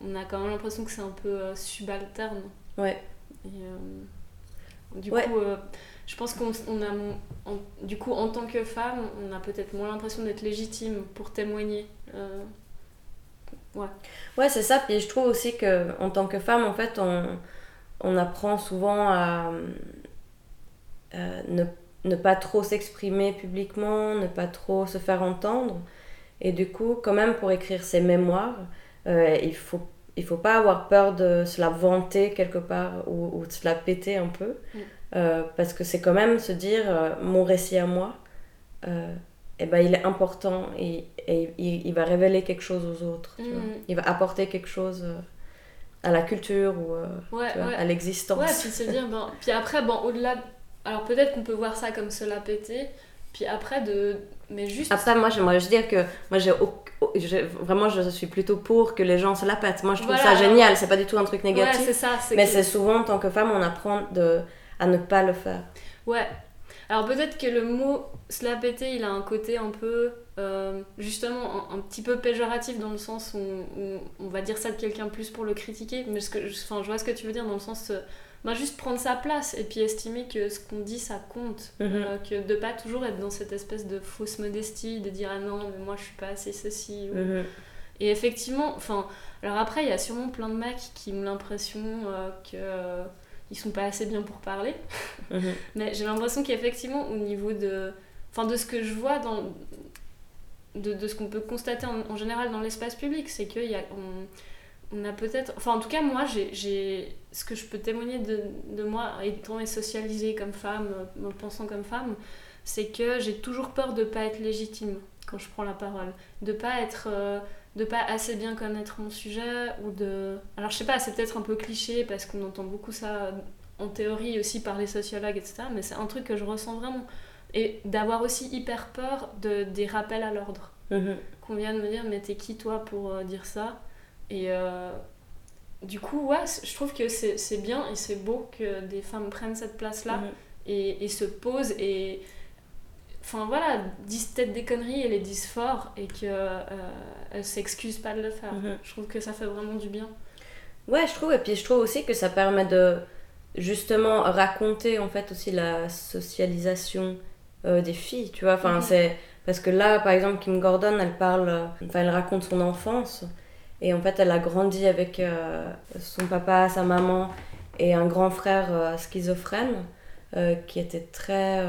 on a quand même l'impression que c'est un peu subalterne. Ouais. Et, du Ouais. coup, je pense qu'on on a, du coup, en tant que femme, on a peut-être moins l'impression d'être légitime pour témoigner. Euh, Ouais, c'est ça. Puis je trouve aussi que en tant que femme, en fait, on, on apprend souvent à euh, ne, ne pas trop s'exprimer publiquement, ne pas trop se faire entendre. Et du coup, quand même, pour écrire ses mémoires, euh, il faut il faut pas avoir peur de se la vanter quelque part ou, ou de se la péter un peu. Mm. Euh, parce que c'est quand même se dire, euh, mon récit à moi, euh, eh ben, il est important et, et il, il va révéler quelque chose aux autres. tu vois. Mhm. Il va apporter quelque chose euh, à la culture ou ouais, tu vois, ouais. à l'existence. Ouais, puis se dire, ben, puis après, bon, au-delà, de- alors peut-être qu'on peut voir ça comme se la péter, puis après de, mais juste. Après, moi, j'aimerais juste dire que moi, j'ai vraiment, je suis plutôt pour que les gens se la pètent. Moi, je trouve Voilà. ça génial. C'est pas du tout un truc négatif. ça. mais que- c'est souvent, en tant que femme, on apprend de, à ne pas le faire. Ouais. Alors peut-être que le mot se la péter, il a un côté un peu, euh, justement, un, un petit peu péjoratif dans le sens où, où on va dire ça de quelqu'un plus pour le critiquer. Mais ce que, je- enfin, je vois ce que tu veux dire dans le sens, euh, bah, juste prendre sa place et puis estimer que ce qu'on dit, ça compte. Mhm. Euh, que de pas toujours être dans cette espèce de fausse modestie, de dire ah non, mais moi je suis pas assez ceci. ou- Mhm. et effectivement, enfin, alors après, il y a sûrement plein de mecs qui ont l'impression euh, que ils sont pas assez bien pour parler. Mhm. Mais j'ai l'impression qu'effectivement, au niveau de, enfin, de ce que je vois dans, de, de ce qu'on peut constater en, en général dans l'espace public, c'est qu'il y a, on, on a peut-être, enfin, en tout cas, moi, j'ai, ce que je peux témoigner de, de moi, étant socialisée comme femme, euh, me pensant comme femme, c'est que j'ai toujours peur de pas être légitime quand je prends la parole, de pas être euh, de pas assez bien connaître mon sujet ou de alors je sais pas c'est peut-être un peu cliché parce qu'on entend beaucoup ça en théorie aussi par les sociologues etc mais c'est un truc que je ressens vraiment et d'avoir aussi hyper peur de des rappels à l'ordre Mhm. qu'on vient de me dire mais t'es qui toi pour euh, dire ça? Et euh, du coup ouais je trouve que c'est c'est bien et c'est beau que des femmes prennent cette place là Mhm. et, et se posent et enfin voilà disent peut-être des conneries et les disent fort et que euh, s'excusent pas de le faire Mhm. je trouve que ça fait vraiment du bien Ouais, je trouve. Et puis je trouve aussi que ça permet de justement raconter en fait aussi la socialisation euh, des filles, tu vois. Enfin, Mhm. c'est parce que là, par exemple, Kim Gordon, elle parle, euh, enfin, elle raconte son enfance et en fait, elle a grandi avec euh, son papa, sa maman et un grand frère schizophrène qui était très,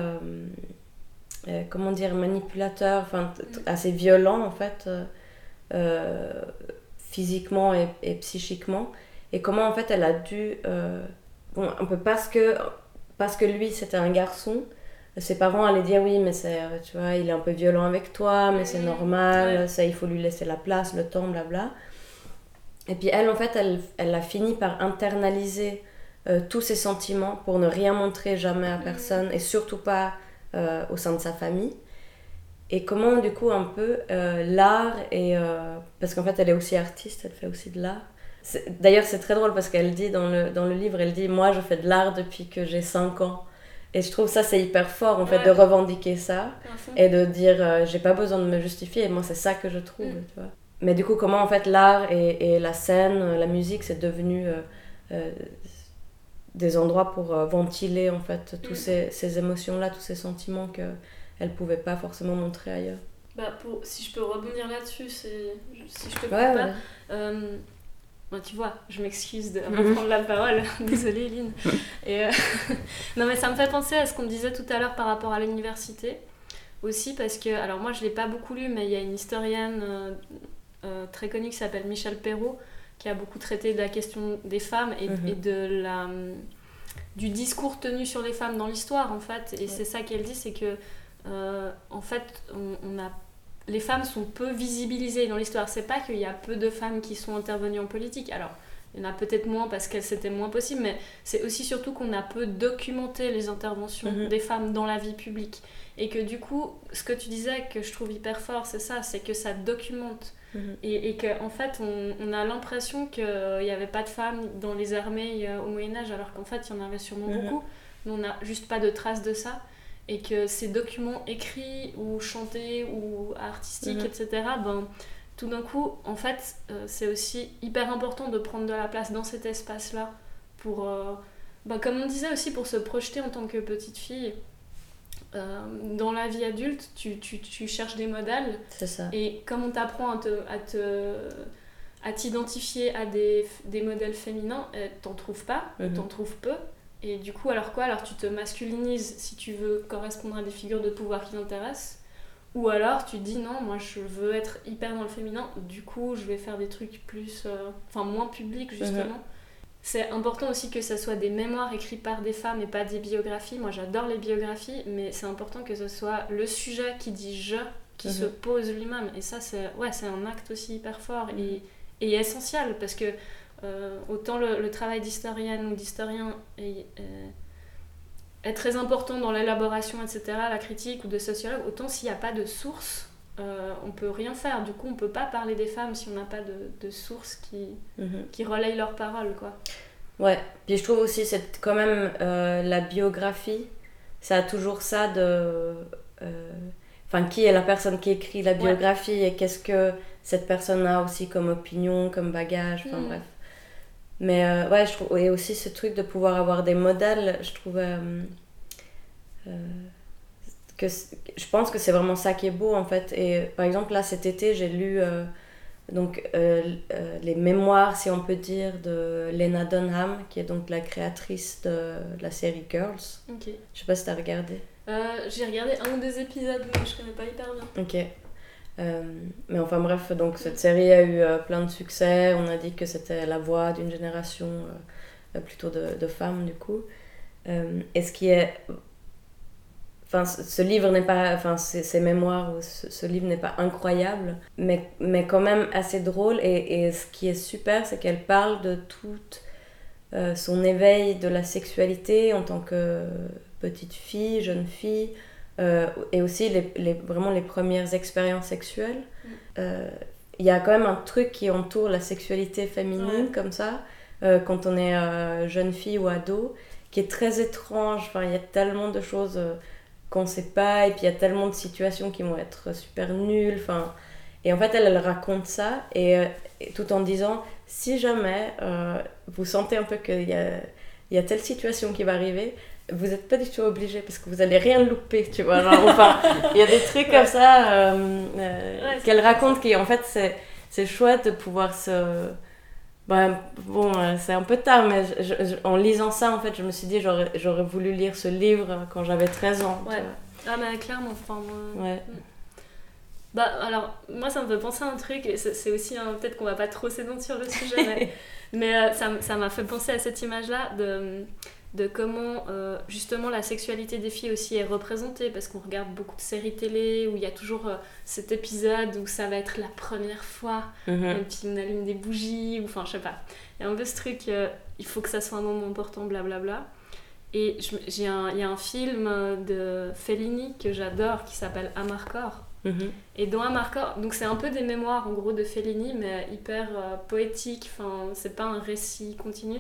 euh, comment dire, manipulateur, enfin, assez violent en fait. euh, euh, physiquement et, et psychiquement et comment en fait elle a dû bon un peu parce que parce que lui c'était un garçon ses parents allaient dire oui mais c'est tu vois il est un peu violent avec toi mais c'est normal Ouais. ça il faut lui laisser la place le temps blabla et puis elle en fait elle, elle a fini par internaliser euh, tous ses sentiments pour ne rien montrer jamais à Mhm. personne et surtout pas euh, au sein de sa famille et comment du coup un peu euh, l'art et euh, parce qu'en fait elle est aussi artiste elle fait aussi de l'art d'ailleurs c'est très drôle parce qu'elle dit dans le, dans le livre elle dit moi je fais de l'art depuis que j'ai 5 ans Et je trouve ça, c'est hyper fort, en fait, Ouais. de revendiquer ça et de dire euh, j'ai pas besoin de me justifier. Et moi, c'est ça que je trouve, Mm. tu vois. Mais du coup, comment en fait l'art et, et la scène, la musique, c'est devenu euh, euh, des endroits pour euh, ventiler en fait tous Mm. ces, ces émotions-là, tous ces sentiments que elle pouvait pas forcément montrer ailleurs. Bah, pour, si je peux rebondir là-dessus, c'est, si je te coupe Ouais, pas, ouais. Euh, bah, tu vois, je m'excuse de reprendre la parole. Désolée, Lynn. Et, euh, non, mais ça me fait penser à ce qu'on disait tout à l'heure par rapport à l'université. Aussi parce que, alors moi je l'ai pas beaucoup lu, mais il y a une historienne euh, très connue qui s'appelle Michel Perrault qui a beaucoup traité de la question des femmes et, Mhm. et de la, du discours tenu sur les femmes dans l'histoire en fait. Et Ouais. c'est ça qu'elle dit, c'est que euh, en fait on, on a les femmes sont peu visibilisées dans l'histoire. C'est pas qu'il y a peu de femmes qui sont intervenues en politique. Alors, il y en a peut-être moins parce que c'était moins possible, mais c'est aussi surtout qu'on a peu documenté les interventions Mhm. des femmes dans la vie publique. Et que du coup, ce que tu disais que je trouve hyper fort, c'est ça, c'est que ça documente. Mhm. Et, et qu'en en fait, on, on a l'impression qu'il n'y avait pas de femmes dans les armées euh, au Moyen-Âge, alors qu'en fait, il y en avait sûrement Mhm. beaucoup. Mais on n'a juste pas de traces de ça. Et que ces documents écrits ou chantés ou artistiques, Mhm. etc., ben, tout d'un coup, en fait, euh, c'est aussi hyper important de prendre de la place dans cet espace-là pour, euh, ben, comme on disait aussi, pour se projeter en tant que petite fille. Euh, dans la vie adulte, tu, tu, tu cherches des modèles C'est ça. et comme on t'apprend à te, à te à t'identifier à des, des modèles féminins, euh, t'en trouves pas, Mhm. t'en trouves peu. Et du coup, alors quoi? Alors tu te masculinises si tu veux correspondre à des figures de pouvoir qui t'intéressent. Ou alors tu te dis non, moi je veux être hyper dans le féminin, du coup je vais faire des trucs plus. euh, enfin moins publics justement. C'est important aussi que ça soit des mémoires écrites par des femmes et pas des biographies. Moi j'adore les biographies, mais c'est important que ce soit le sujet qui dit je qui Mhm. se pose lui-même. Et ça, c'est ouais, c'est un acte aussi hyper fort et, et essentiel parce que euh, autant le, le travail d'historienne ou d'historien est, euh, est très important dans l'élaboration, etc., la critique ou de sociologue, autant s'il n'y a pas de source, euh, on peut rien faire. Du coup, on peut pas parler des femmes si on n'a pas de, de source qui, Mhm. qui relaye leurs paroles, quoi. Ouais, puis je trouve aussi c'est quand même euh, la biographie, ça a toujours ça de... euh, Enfin, qui est la personne qui écrit la biographie et qu'est-ce que cette personne a aussi comme opinion, comme bagage, enfin Mm. bref. Mais euh, ouais, je trouve... Et aussi ce truc de pouvoir avoir des modèles, je trouve... euh, euh, que je pense que c'est vraiment ça qui est beau en fait. Et par exemple, là cet été, j'ai lu euh, donc, euh, euh, les mémoires, si on peut dire, de Lena Dunham, qui est donc la créatrice de la série Girls. Je sais pas si t'as regardé. Euh, J'ai regardé un ou deux épisodes, mais je connais pas hyper bien. Ok. Euh, mais enfin bref, donc cette série a eu euh, plein de succès. On a dit que c'était la voix d'une génération euh, plutôt de, de femmes du coup. Euh, et ce qui est... Enfin, ce livre n'est pas... Enfin, ces mémoires, ce, ce livre n'est pas incroyable, mais, mais quand même assez drôle. Et, et ce qui est super, c'est qu'elle parle de tout euh, son éveil de la sexualité en tant que petite fille, jeune fille, euh, et aussi les, les- vraiment les premières expériences sexuelles. Mm. Euh, Il y a quand même un truc qui entoure la sexualité féminine Ouais. comme ça, quand on est jeune fille ou ado, qui est très étrange. Enfin, il y a tellement de choses qu'on ne sait pas, et puis il y a tellement de situations qui vont être super nulles. Enfin, et en fait, elle, elle raconte ça, et, euh, et tout en disant, si jamais euh, vous sentez un peu qu'il y a, il y a telle situation qui va arriver, vous n'êtes pas du tout obligé parce que vous allez rien louper, tu vois. Genre, enfin, il y a des trucs comme ça euh, euh, Ouais, qu'elle raconte qui, en fait, c'est, c'est chouette de pouvoir se. Ben, bon, euh, c'est un peu tard, mais je- je- je- en lisant ça, en fait, je me suis dit, j'aurais, j'aurais voulu lire ce livre quand j'avais 13 ans. Ouais. Ah, mais clairement, enfin, moi. Ouais. Bah alors, moi ça me fait penser à un truc, et c'est aussi un- peut-être qu'on va pas trop s'étendre sur le sujet, mais, mais, euh, ça m'a fait penser à cette image-là de, de comment euh, justement la sexualité des filles aussi est représentée, parce qu'on regarde beaucoup de séries télé où il y a toujours euh, cet épisode où ça va être la première fois, et puis on allume des bougies, ou enfin je sais pas. Il y a un peu ce truc, euh, il faut que ça soit un moment important, blablabla. Et me- j'ai un- il y a un film de Fellini que j'adore qui s'appelle Amarcord. Mhm. Et dans Amarcord, donc c'est un peu des mémoires en gros de Fellini, mais hyper poétique, enfin c'est pas un récit continu.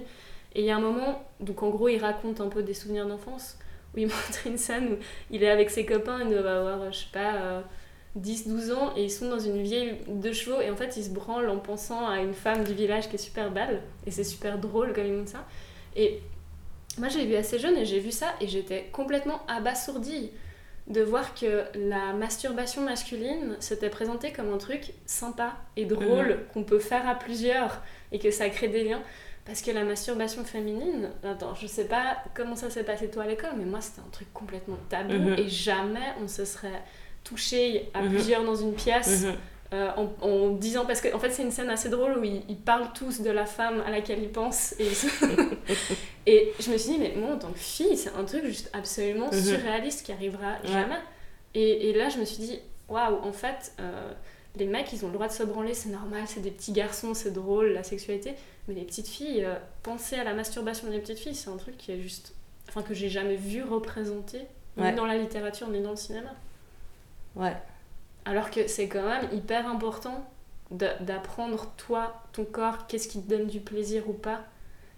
Et il y a un moment, donc en gros il raconte un peu des souvenirs d'enfance, où il montre une scène où il est avec ses copains, il doit avoir, je sais pas, 10-12 ans, et ils sont dans une vieille de chevaux, et en fait, ils se branlent en pensant à une femme du village qui est super belle, et c'est super drôle comme ils montrent ça. Et moi, j'ai vu assez jeune, et j'ai vu ça, et j'étais complètement abasourdie de voir que la masturbation masculine s'était présentée comme un truc sympa et drôle Mhm. qu'on peut faire à plusieurs et que ça crée des liens. Parce que la masturbation féminine, attends, je sais pas comment ça s'est passé toi à l'école, mais moi c'était un truc complètement tabou Mhm. et jamais on se serait touché à Mhm. plusieurs dans une pièce Mhm. euh, en, en disant parce qu'en en fait c'est une scène assez drôle où ils, ils parlent tous de la femme à laquelle ils pensent et, ils se- et je me suis dit mais moi en tant que fille c'est un truc juste absolument surréaliste qui arrivera jamais et, et là je me suis dit waouh en fait euh, les mecs ils ont le droit de se branler c'est normal c'est des petits garçons c'est drôle la sexualité mais les petites filles euh, penser à la masturbation des petites filles c'est un truc qui est juste enfin que j'ai jamais vu représenté Ouais. ni dans la littérature ni dans le cinéma Ouais. alors que c'est quand même hyper important d'apprendre, toi, ton corps, qu'est-ce qui te donne du plaisir ou pas.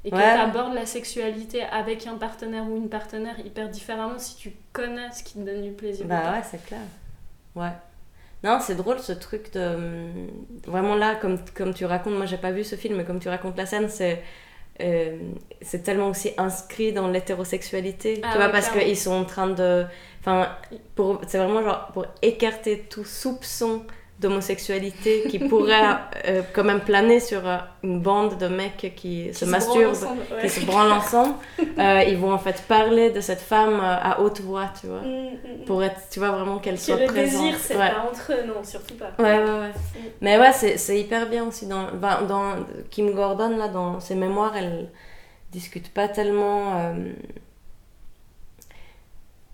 Et que Ouais. tu abordes la sexualité avec un partenaire ou une partenaire hyper différemment si tu connais ce qui te donne du plaisir ou Bah pas. ouais, c'est clair. Ouais. Non, c'est drôle ce truc de. Vraiment là, comme, comme tu racontes, moi j'ai pas vu ce film, mais comme tu racontes la scène, c'est. euh, c'est tellement aussi inscrit dans l'hétérosexualité, Ah tu vois, ouais, parce qu'ils sont en train de. Enfin, c'est vraiment genre pour écarter tout soupçon d'homosexualité qui pourrait euh, quand même planer sur euh, une bande de mecs qui, Qui se masturbent ouais. qui se branlent ensemble, euh, ils vont en fait parler de cette femme à haute voix, tu vois, Mm, mm, mm. pour être, tu vois, vraiment qu'elle Que soit le présente. désir, c'est ouais. pas entre eux, non, surtout pas. Ouais, ouais, ouais. Mais ouais, c'est c'est hyper bien aussi. Dans, dans Kim Gordon, là, dans ses mémoires, elle discute pas tellement.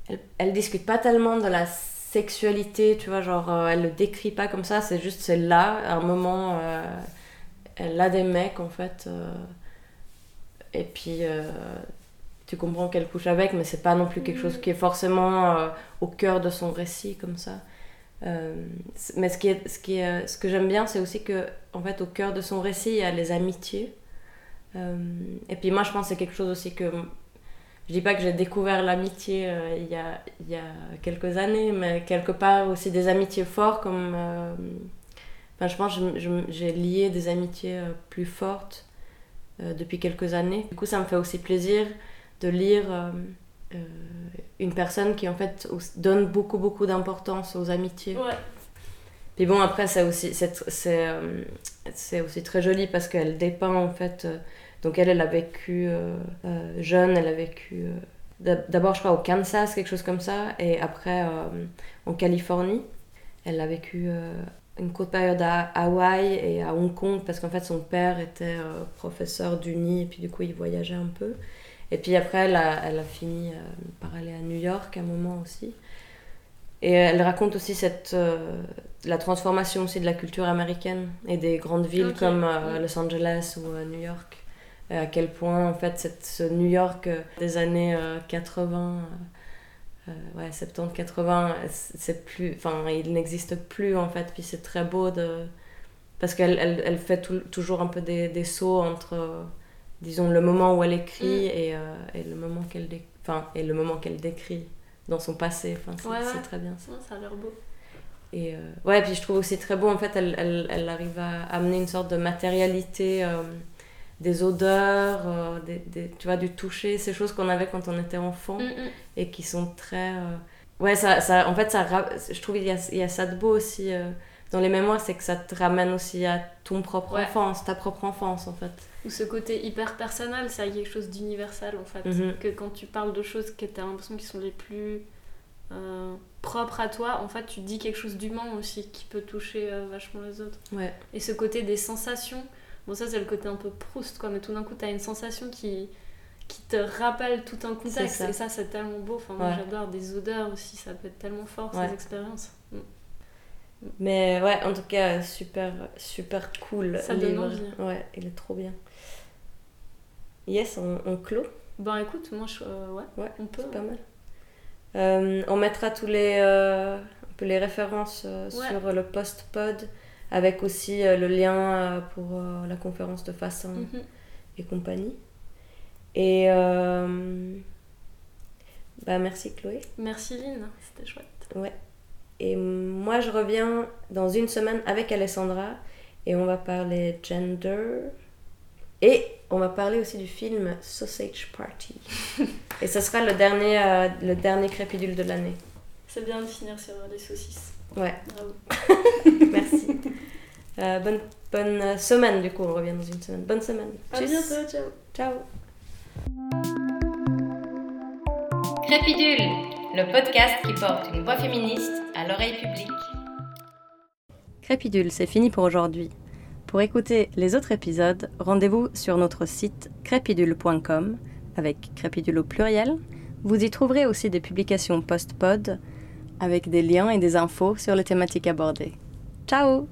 elle, elle discute pas tellement de la sexualité, tu vois, genre, euh, elle le décrit pas comme ça, c'est juste, c'est là, à un moment, euh, elle a des mecs, en fait. euh, et puis. tu comprends qu'elle couche avec, mais c'est pas non plus quelque Mhm. chose qui est forcément au cœur de son récit comme ça. Mais ce, qui est, ce, qui est, ce que j'aime bien, c'est aussi que, en fait, au cœur de son récit, il y a les amitiés. Et puis moi, je pense que c'est quelque chose aussi que. Je dis pas que j'ai découvert l'amitié euh, il, y a, il y a quelques années, mais quelque part aussi des amitiés fortes, comme. euh, Enfin, je pense que j'ai lié des amitiés euh, plus fortes depuis quelques années. Du coup, ça me fait aussi plaisir de lire une personne qui, en fait, donne beaucoup, beaucoup d'importance aux amitiés. Ouais. Puis bon, après, c'est aussi, c'est aussi très joli parce qu'elle dépeint en fait. Donc elle, elle a vécu euh, euh, jeune, elle a vécu euh, d'ab- d'abord, je crois, au Kansas, quelque chose comme ça, et après en Californie. Elle a vécu une courte période à Hawaï et à Hong Kong parce qu'en fait, son père était euh, professeur d'uni et puis du coup, il voyageait un peu. Et puis après, elle a, elle a fini euh, par aller à New York à un moment aussi. Et elle raconte aussi cette, euh, la transformation aussi de la culture américaine et des grandes villes comme. Los Angeles ou New York. Et à quel point, en fait, cette, ce New York euh, des années euh, 80, euh, euh, ouais, 70-80, c'est plus, enfin, il n'existe plus en fait. Puis c'est très beau de. Parce qu'elle elle, elle fait tou- toujours un peu des, des sauts entre, euh, disons, le moment où elle écrit Mm. et, euh, et le moment qu'elle dé- enfin, et le moment qu'elle décrit dans son passé. Enfin, c'est Ouais, ouais. c'est très bien ça. Ça a l'air beau. Et euh, ouais, puis je trouve aussi très beau, en fait, elle, elle, elle arrive à amener une sorte de matérialité euh, des odeurs, euh, des, des- tu vois, du toucher, ces choses qu'on avait quand on était enfant Mm, mm. et qui sont très. euh, Ouais, ça, ça, en fait, ça, je trouve qu'il y y a ça de beau aussi euh, dans les mémoires, c'est que ça te ramène aussi à ton propre Ouais. enfance, ta propre enfance en fait. Ou ce côté hyper personnel, ça a quelque chose d'universel en fait. Mhm. Que quand tu parles de choses que tu as l'impression qui sont les plus propres à toi, en fait tu dis quelque chose d'humain aussi qui peut toucher vachement les autres. Ouais. Et ce côté des sensations, bon ça c'est le côté un peu Proust quoi, mais tout d'un coup tu as une sensation qui, qui te rappelle tout un contexte ça. et ça c'est tellement beau. Enfin moi Ouais. j'adore des odeurs aussi, ça peut être tellement fort Ouais. ces expériences. Mm. Mais ouais, en tout cas, super, super cool. Ça donne envie. Ouais, il est trop bien. Yes, on, on clôt? Bon écoute, moi je, euh, ouais, Ouais, on peut. C'est pas mal. Euh, on mettra tous les, euh, un peu les références euh, sur le post-pod avec aussi euh, le lien euh, pour euh, la conférence de Fassin Mhm. et compagnie. Et Bah, merci Chloé. Merci Lynn, c'était chouette. Ouais. Et moi, je reviens dans une semaine avec Alessandra et on va parler gender. Et on va parler aussi du film Sausage Party. et ce sera le dernier, euh, le dernier crépidule de l'année. C'est bien de finir sur les saucisses. Ouais, Bravo. merci. Euh, bonne, bonne semaine, du coup, on revient dans une semaine. Bonne semaine. À Tchuss. bientôt, ciao. Ciao. Crépidule, le podcast qui porte une voix féministe à l'oreille publique. Crépidule, c'est fini pour aujourd'hui. Pour écouter les autres épisodes, rendez-vous sur notre site crépidule.com avec crépidule au pluriel. Vous y trouverez aussi des publications post-pod avec des liens et des infos sur les thématiques abordées. Ciao